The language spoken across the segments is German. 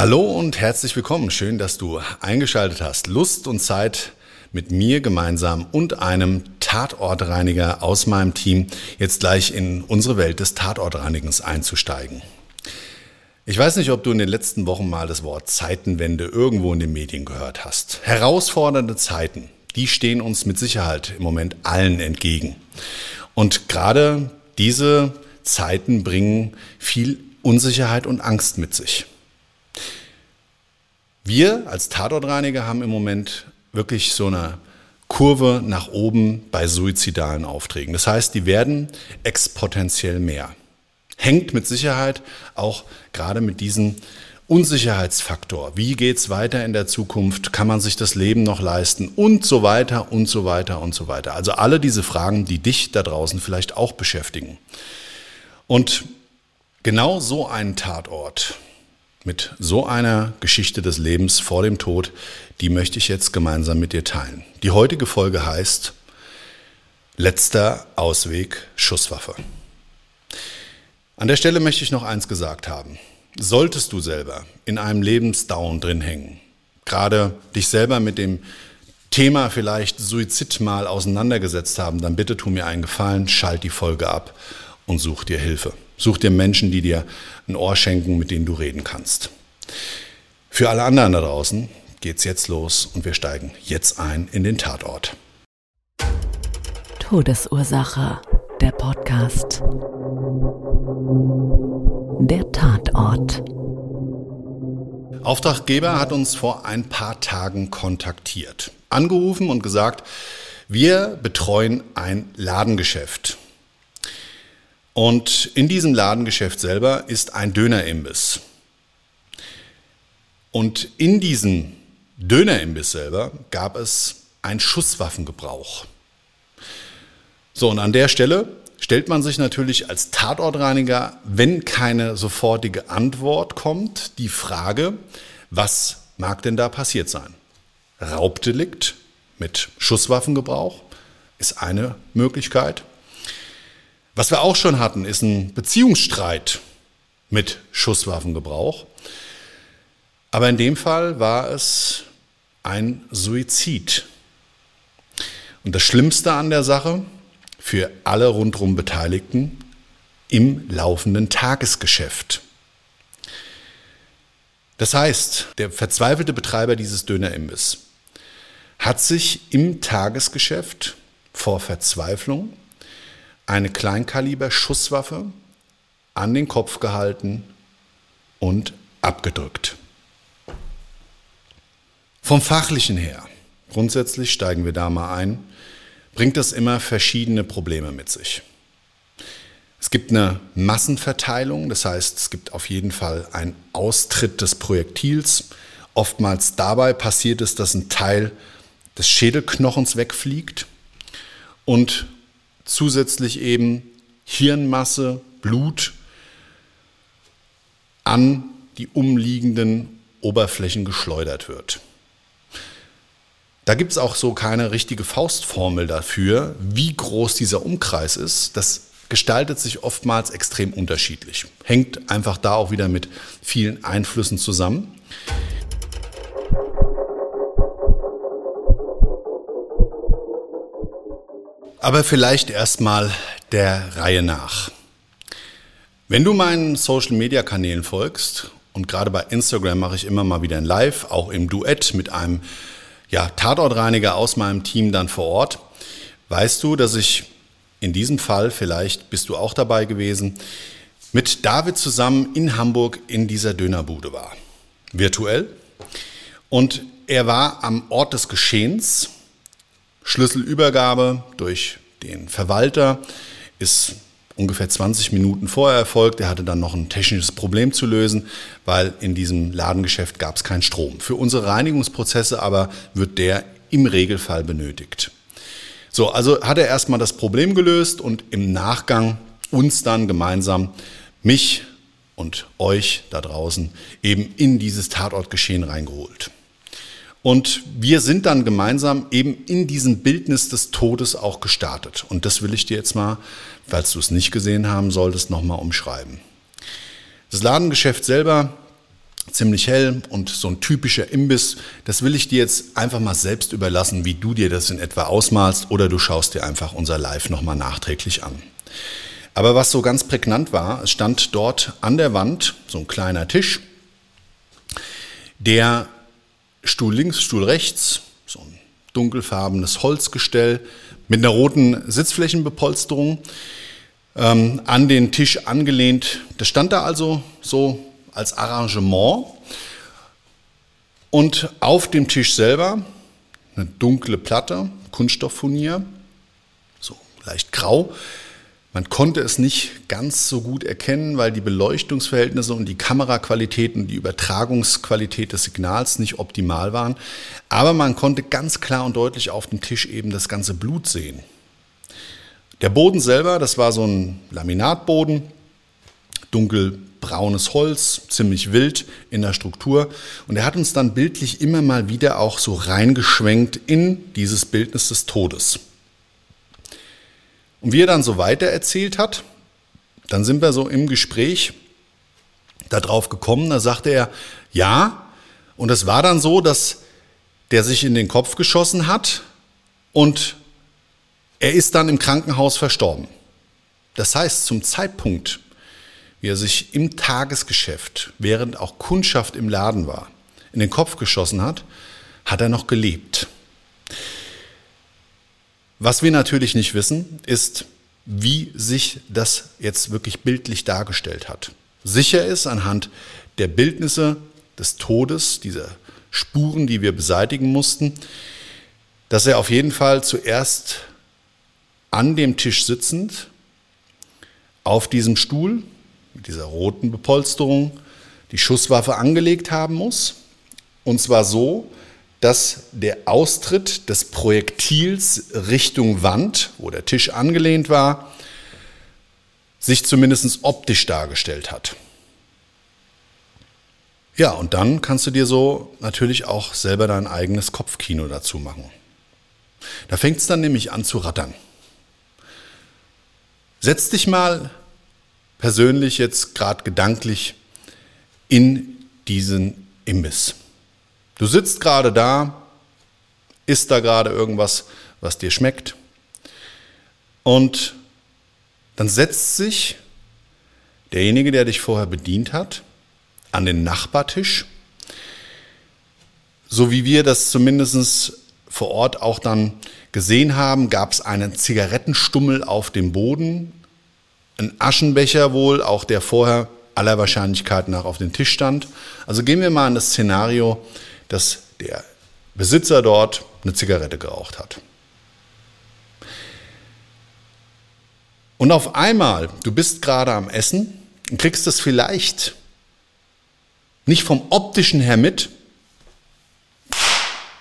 Hallo und herzlich willkommen. Schön, dass du eingeschaltet hast. Lust und Zeit mit mir gemeinsam und einem Tatortreiniger aus meinem Team jetzt gleich in unsere Welt des Tatortreinigens einzusteigen. Ich weiß nicht, ob du in den letzten Wochen mal das Wort Zeitenwende irgendwo in den Medien gehört hast. Herausfordernde Zeiten, die stehen uns mit Sicherheit im Moment allen entgegen. Und gerade diese Zeiten bringen viel Unsicherheit und Angst mit sich. Wir als Tatortreiniger haben im Moment wirklich so eine Kurve nach oben bei suizidalen Aufträgen. Das heißt, die werden exponentiell mehr. Hängt mit Sicherheit auch gerade mit diesem Unsicherheitsfaktor. Wie geht's weiter in der Zukunft? Kann man sich das Leben noch leisten? Und so weiter und so weiter und so weiter. Also alle diese Fragen, die dich da draußen vielleicht auch beschäftigen. Und genau so einen Tatort, mit so einer Geschichte des Lebens vor dem Tod, die möchte ich jetzt gemeinsam mit dir teilen. Die heutige Folge heißt Letzter Ausweg Schusswaffe. An der Stelle möchte ich noch eins gesagt haben. Solltest du selber in einem Lebensdown drin hängen, gerade dich selber mit dem Thema vielleicht Suizid mal auseinandergesetzt haben, dann bitte tu mir einen Gefallen, schalt die Folge ab und such dir Hilfe. Such dir Menschen, die dir ein Ohr schenken, mit denen du reden kannst. Für alle anderen da draußen geht's jetzt los und wir steigen jetzt ein in den Tatort. Todesursache. Der Podcast. Der Tatort. Auftraggeber hat uns vor ein paar Tagen kontaktiert, angerufen und gesagt, wir betreuen ein Ladengeschäft. Und in diesem Ladengeschäft selber ist ein Dönerimbiss. Und in diesem Dönerimbiss selber gab es einen Schusswaffengebrauch. So, und an der Stelle stellt man sich natürlich als Tatortreiniger, wenn keine sofortige Antwort kommt, die Frage, was mag denn da passiert sein? Raubdelikt mit Schusswaffengebrauch ist eine Möglichkeit. Was wir auch schon hatten, ist ein Beziehungsstreit mit Schusswaffengebrauch. Aber in dem Fall war es ein Suizid. Und das Schlimmste an der Sache für alle rundherum Beteiligten im laufenden Tagesgeschäft. Das heißt, der verzweifelte Betreiber dieses Dönerimbiss hat sich im Tagesgeschäft vor Verzweiflung eine Kleinkaliber-Schusswaffe an den Kopf gehalten und abgedrückt. Vom fachlichen her, grundsätzlich steigen wir da mal ein, bringt das immer verschiedene Probleme mit sich. Es gibt eine Massenverteilung, das heißt, es gibt auf jeden Fall einen Austritt des Projektils. Oftmals dabei passiert es, dass ein Teil des Schädelknochens wegfliegt und zusätzlich eben Hirnmasse, Blut an die umliegenden Oberflächen geschleudert wird. Da gibt es auch so keine richtige Faustformel dafür, wie groß dieser Umkreis ist. Das gestaltet sich oftmals extrem unterschiedlich. Hängt einfach da auch wieder mit vielen Einflüssen zusammen. Aber vielleicht erstmal der Reihe nach. Wenn du meinen Social-Media-Kanälen folgst, und gerade bei Instagram mache ich immer mal wieder ein Live, auch im Duett mit einem ja, Tatortreiniger aus meinem Team dann vor Ort, weißt du, dass ich in diesem Fall, vielleicht bist du auch dabei gewesen, mit David zusammen in Hamburg in dieser Dönerbude war. Virtuell. Und er war am Ort des Geschehens Schlüsselübergabe durch den Verwalter ist ungefähr 20 Minuten vorher erfolgt. Er hatte dann noch ein technisches Problem zu lösen, weil in diesem Ladengeschäft gab es keinen Strom. Für unsere Reinigungsprozesse aber wird der im Regelfall benötigt. So, also hat er erstmal das Problem gelöst und im Nachgang uns dann gemeinsam, mich und euch da draußen, eben in dieses Tatortgeschehen reingeholt. Und wir sind dann gemeinsam eben in diesem Bildnis des Todes auch gestartet. Und das will ich dir jetzt mal, falls du es nicht gesehen haben solltest, nochmal umschreiben. Das Ladengeschäft selber, ziemlich hell und so ein typischer Imbiss, das will ich dir jetzt einfach mal selbst überlassen, wie du dir das in etwa ausmalst oder du schaust dir einfach unser Live nochmal nachträglich an. Aber was so ganz prägnant war, es stand dort an der Wand so ein kleiner Tisch, der Stuhl links, Stuhl rechts, so ein dunkelfarbenes Holzgestell mit einer roten Sitzflächenbepolsterung ähm, an den Tisch angelehnt. Das stand da also so als Arrangement. Und auf dem Tisch selber eine dunkle Platte, Kunststofffurnier, so leicht grau, man konnte es nicht ganz so gut erkennen, weil die Beleuchtungsverhältnisse und die Kameraqualität und die Übertragungsqualität des Signals nicht optimal waren. Aber man konnte ganz klar und deutlich auf dem Tisch eben das ganze Blut sehen. Der Boden selber, das war so ein Laminatboden, dunkelbraunes Holz, ziemlich wild in der Struktur. Und er hat uns dann bildlich immer mal wieder auch so reingeschwenkt in dieses Bildnis des Todes. Und wie er dann so weiter erzählt hat, dann sind wir so im Gespräch darauf gekommen, da sagte er, ja, und es war dann so, dass der sich in den Kopf geschossen hat und er ist dann im Krankenhaus verstorben. Das heißt, zum Zeitpunkt, wie er sich im Tagesgeschäft, während auch Kundschaft im Laden war, in den Kopf geschossen hat, hat er noch gelebt. Was wir natürlich nicht wissen, ist, wie sich das jetzt wirklich bildlich dargestellt hat. Sicher ist anhand der Bildnisse des Todes, dieser Spuren, die wir beseitigen mussten, dass er auf jeden Fall zuerst an dem Tisch sitzend, auf diesem Stuhl mit dieser roten Bepolsterung, die Schusswaffe angelegt haben muss. Und zwar so, dass der Austritt des Projektils Richtung Wand, wo der Tisch angelehnt war, sich zumindest optisch dargestellt hat. Ja, und dann kannst du dir so natürlich auch selber dein eigenes Kopfkino dazu machen. Da fängt es dann nämlich an zu rattern. Setz dich mal persönlich jetzt gerade gedanklich in diesen Imbiss. Du sitzt gerade da, isst da gerade irgendwas, was dir schmeckt. Und dann setzt sich derjenige, der dich vorher bedient hat, an den Nachbartisch, so wie wir das zumindest vor Ort auch dann gesehen haben, gab es einen Zigarettenstummel auf dem Boden, ein Aschenbecher wohl, auch der vorher aller Wahrscheinlichkeit nach auf dem Tisch stand. Also gehen wir mal in das Szenario, dass der Besitzer dort eine Zigarette geraucht hat. Und auf einmal, du bist gerade am Essen und kriegst es vielleicht nicht vom optischen her mit,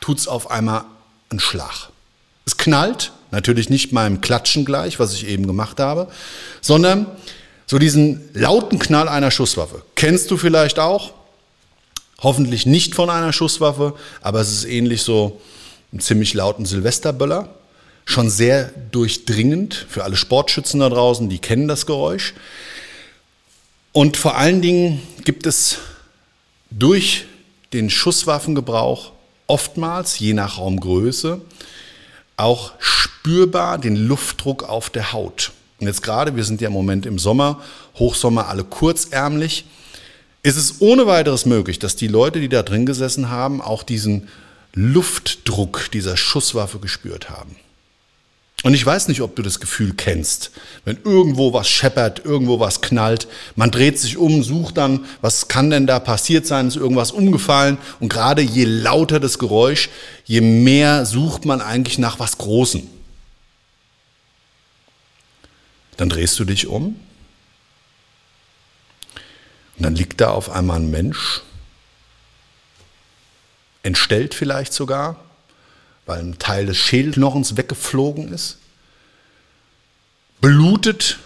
tut es auf einmal einen Schlag. Es knallt, natürlich nicht meinem Klatschen gleich, was ich eben gemacht habe, sondern so diesen lauten Knall einer Schusswaffe. Kennst du vielleicht auch? Hoffentlich nicht von einer Schusswaffe, aber es ist ähnlich so einen ziemlich lauten Silvesterböller. Schon sehr durchdringend für alle Sportschützen da draußen, die kennen das Geräusch. Und vor allen Dingen gibt es durch den Schusswaffengebrauch oftmals, je nach Raumgröße, auch spürbar den Luftdruck auf der Haut. Und jetzt gerade, wir sind ja im Moment im Sommer, Hochsommer, alle kurzärmlich, ist es ohne weiteres möglich, dass die Leute, die da drin gesessen haben, auch diesen Luftdruck dieser Schusswaffe gespürt haben. Und ich weiß nicht, ob du das Gefühl kennst, wenn irgendwo was scheppert, irgendwo was knallt, man dreht sich um, sucht dann, was kann denn da passiert sein, ist irgendwas umgefallen und gerade je lauter das Geräusch, je mehr sucht man eigentlich nach was Großem. Dann drehst du dich um und dann liegt da auf einmal ein Mensch, entstellt vielleicht sogar, weil ein Teil des Schädelknochens weggeflogen ist. Blutet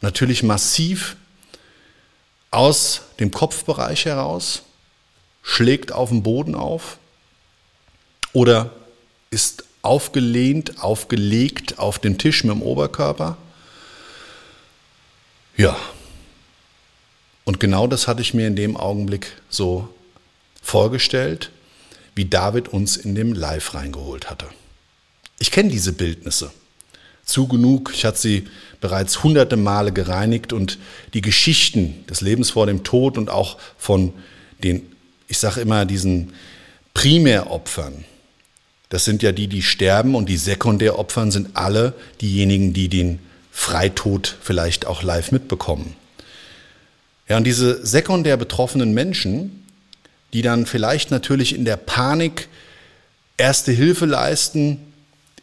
natürlich massiv aus dem Kopfbereich heraus, schlägt auf den Boden auf oder ist aufgelehnt, aufgelegt auf den Tisch mit dem Oberkörper. Ja. Und genau das hatte ich mir in dem Augenblick so vorgestellt wie David uns in dem Live reingeholt hatte. Ich kenne diese Bildnisse zu genug. Ich hatte sie bereits hunderte Male gereinigt und die Geschichten des Lebens vor dem Tod und auch von den, ich sage immer, diesen Primäropfern. Das sind ja die, die sterben und die Sekundäropfern sind alle diejenigen, die den Freitod vielleicht auch live mitbekommen. Ja, und diese sekundär betroffenen Menschen, die dann vielleicht natürlich in der Panik erste Hilfe leisten,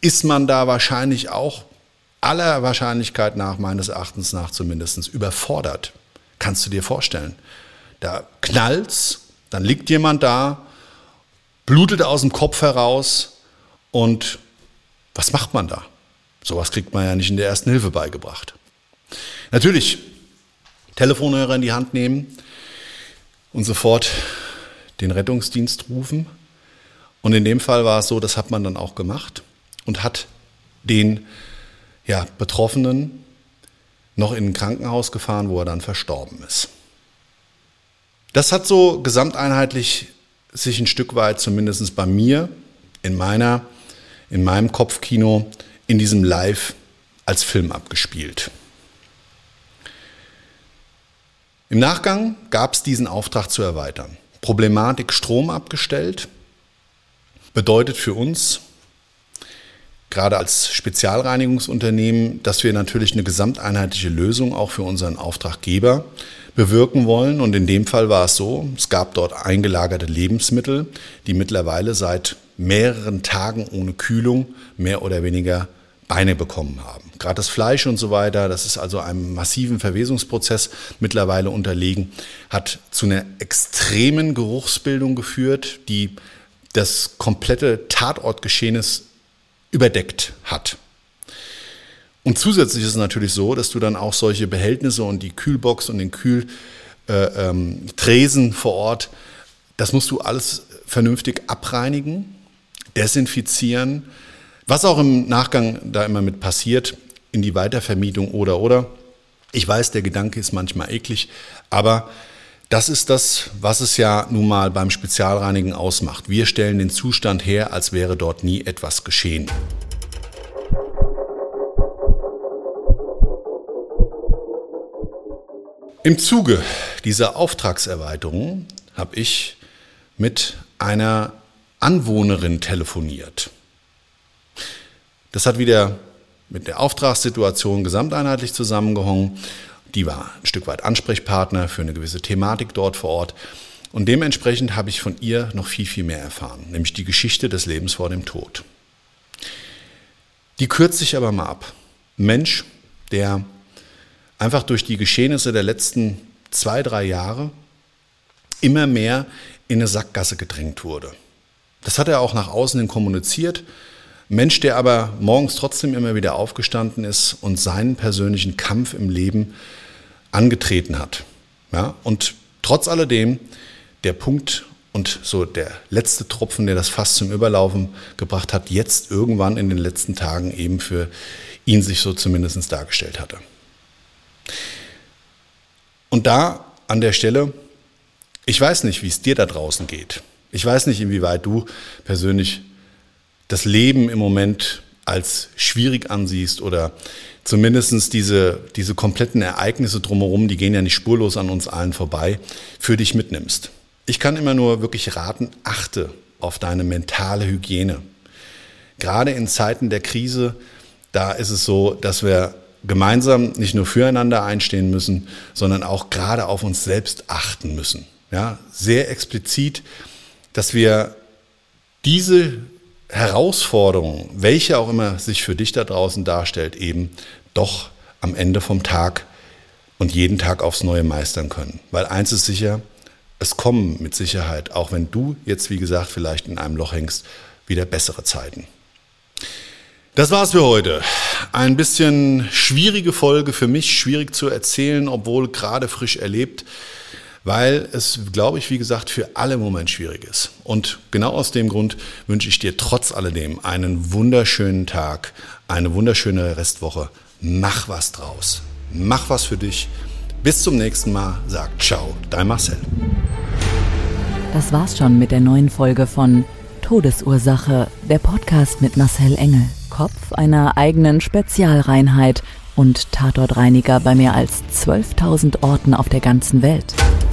ist man da wahrscheinlich auch aller Wahrscheinlichkeit nach, meines Erachtens nach zumindest, überfordert. Kannst du dir vorstellen? Da knallt's, dann liegt jemand da, blutet aus dem Kopf heraus und was macht man da? Sowas kriegt man ja nicht in der ersten Hilfe beigebracht. Natürlich Telefonhörer in die Hand nehmen und sofort den Rettungsdienst rufen. Und in dem Fall war es so, das hat man dann auch gemacht und hat den ja, Betroffenen noch in ein Krankenhaus gefahren, wo er dann verstorben ist. Das hat so gesamteinheitlich sich ein Stück weit, zumindest bei mir, in meiner, in meinem Kopfkino, in diesem Live als Film abgespielt. Im Nachgang gab es diesen Auftrag zu erweitern. Problematik Strom abgestellt. Bedeutet für uns, gerade als Spezialreinigungsunternehmen, dass wir natürlich eine gesamteinheitliche Lösung auch für unseren Auftraggeber bewirken wollen. Und in dem Fall war es so, es gab dort eingelagerte Lebensmittel, die mittlerweile seit mehreren Tagen ohne Kühlung mehr oder weniger Beine bekommen haben. Gerade das Fleisch und so weiter, das ist also einem massiven Verwesungsprozess mittlerweile unterlegen, hat zu einer extremen Geruchsbildung geführt, die das komplette Tatortgeschehenes überdeckt hat. Und zusätzlich ist es natürlich so, dass du dann auch solche Behältnisse und die Kühlbox und den Kühltresen äh, ähm, vor Ort, das musst du alles vernünftig abreinigen, desinfizieren, was auch im Nachgang da immer mit passiert, in die Weitervermietung oder oder. Ich weiß, der Gedanke ist manchmal eklig, aber das ist das, was es ja nun mal beim Spezialreinigen ausmacht. Wir stellen den Zustand her, als wäre dort nie etwas geschehen. Im Zuge dieser Auftragserweiterung habe ich mit einer Anwohnerin telefoniert. Das hat wieder mit der Auftragssituation gesamteinheitlich zusammengehangen. Die war ein Stück weit Ansprechpartner für eine gewisse Thematik dort vor Ort. Und dementsprechend habe ich von ihr noch viel, viel mehr erfahren, nämlich die Geschichte des Lebens vor dem Tod. Die kürzt sich aber mal ab. Mensch, der einfach durch die Geschehnisse der letzten zwei, drei Jahre immer mehr in eine Sackgasse gedrängt wurde. Das hat er auch nach außen hin kommuniziert. Mensch, der aber morgens trotzdem immer wieder aufgestanden ist und seinen persönlichen Kampf im Leben angetreten hat. Ja, und trotz alledem der Punkt und so der letzte Tropfen, der das Fass zum Überlaufen gebracht hat, jetzt irgendwann in den letzten Tagen eben für ihn sich so zumindest dargestellt hatte. Und da an der Stelle, ich weiß nicht, wie es dir da draußen geht. Ich weiß nicht, inwieweit du persönlich das Leben im Moment als schwierig ansiehst oder zumindest diese, diese kompletten Ereignisse drumherum, die gehen ja nicht spurlos an uns allen vorbei, für dich mitnimmst. Ich kann immer nur wirklich raten, achte auf deine mentale Hygiene. Gerade in Zeiten der Krise, da ist es so, dass wir gemeinsam nicht nur füreinander einstehen müssen, sondern auch gerade auf uns selbst achten müssen. Ja, sehr explizit, dass wir diese Herausforderung, welche auch immer sich für dich da draußen darstellt, eben doch am Ende vom Tag und jeden Tag aufs Neue meistern können. Weil eins ist sicher, es kommen mit Sicherheit, auch wenn du jetzt, wie gesagt, vielleicht in einem Loch hängst, wieder bessere Zeiten. Das war's für heute. Ein bisschen schwierige Folge für mich, schwierig zu erzählen, obwohl gerade frisch erlebt, weil es, glaube ich, wie gesagt, für alle im Moment schwierig ist. Und genau aus dem Grund wünsche ich dir trotz alledem einen wunderschönen Tag, eine wunderschöne Restwoche. Mach was draus. Mach was für dich. Bis zum nächsten Mal. Sag ciao, dein Marcel. Das war's schon mit der neuen Folge von Todesursache, der Podcast mit Marcel Engel. Kopf einer eigenen Spezialreinheit und Tatortreiniger bei mehr als 12.000 Orten auf der ganzen Welt.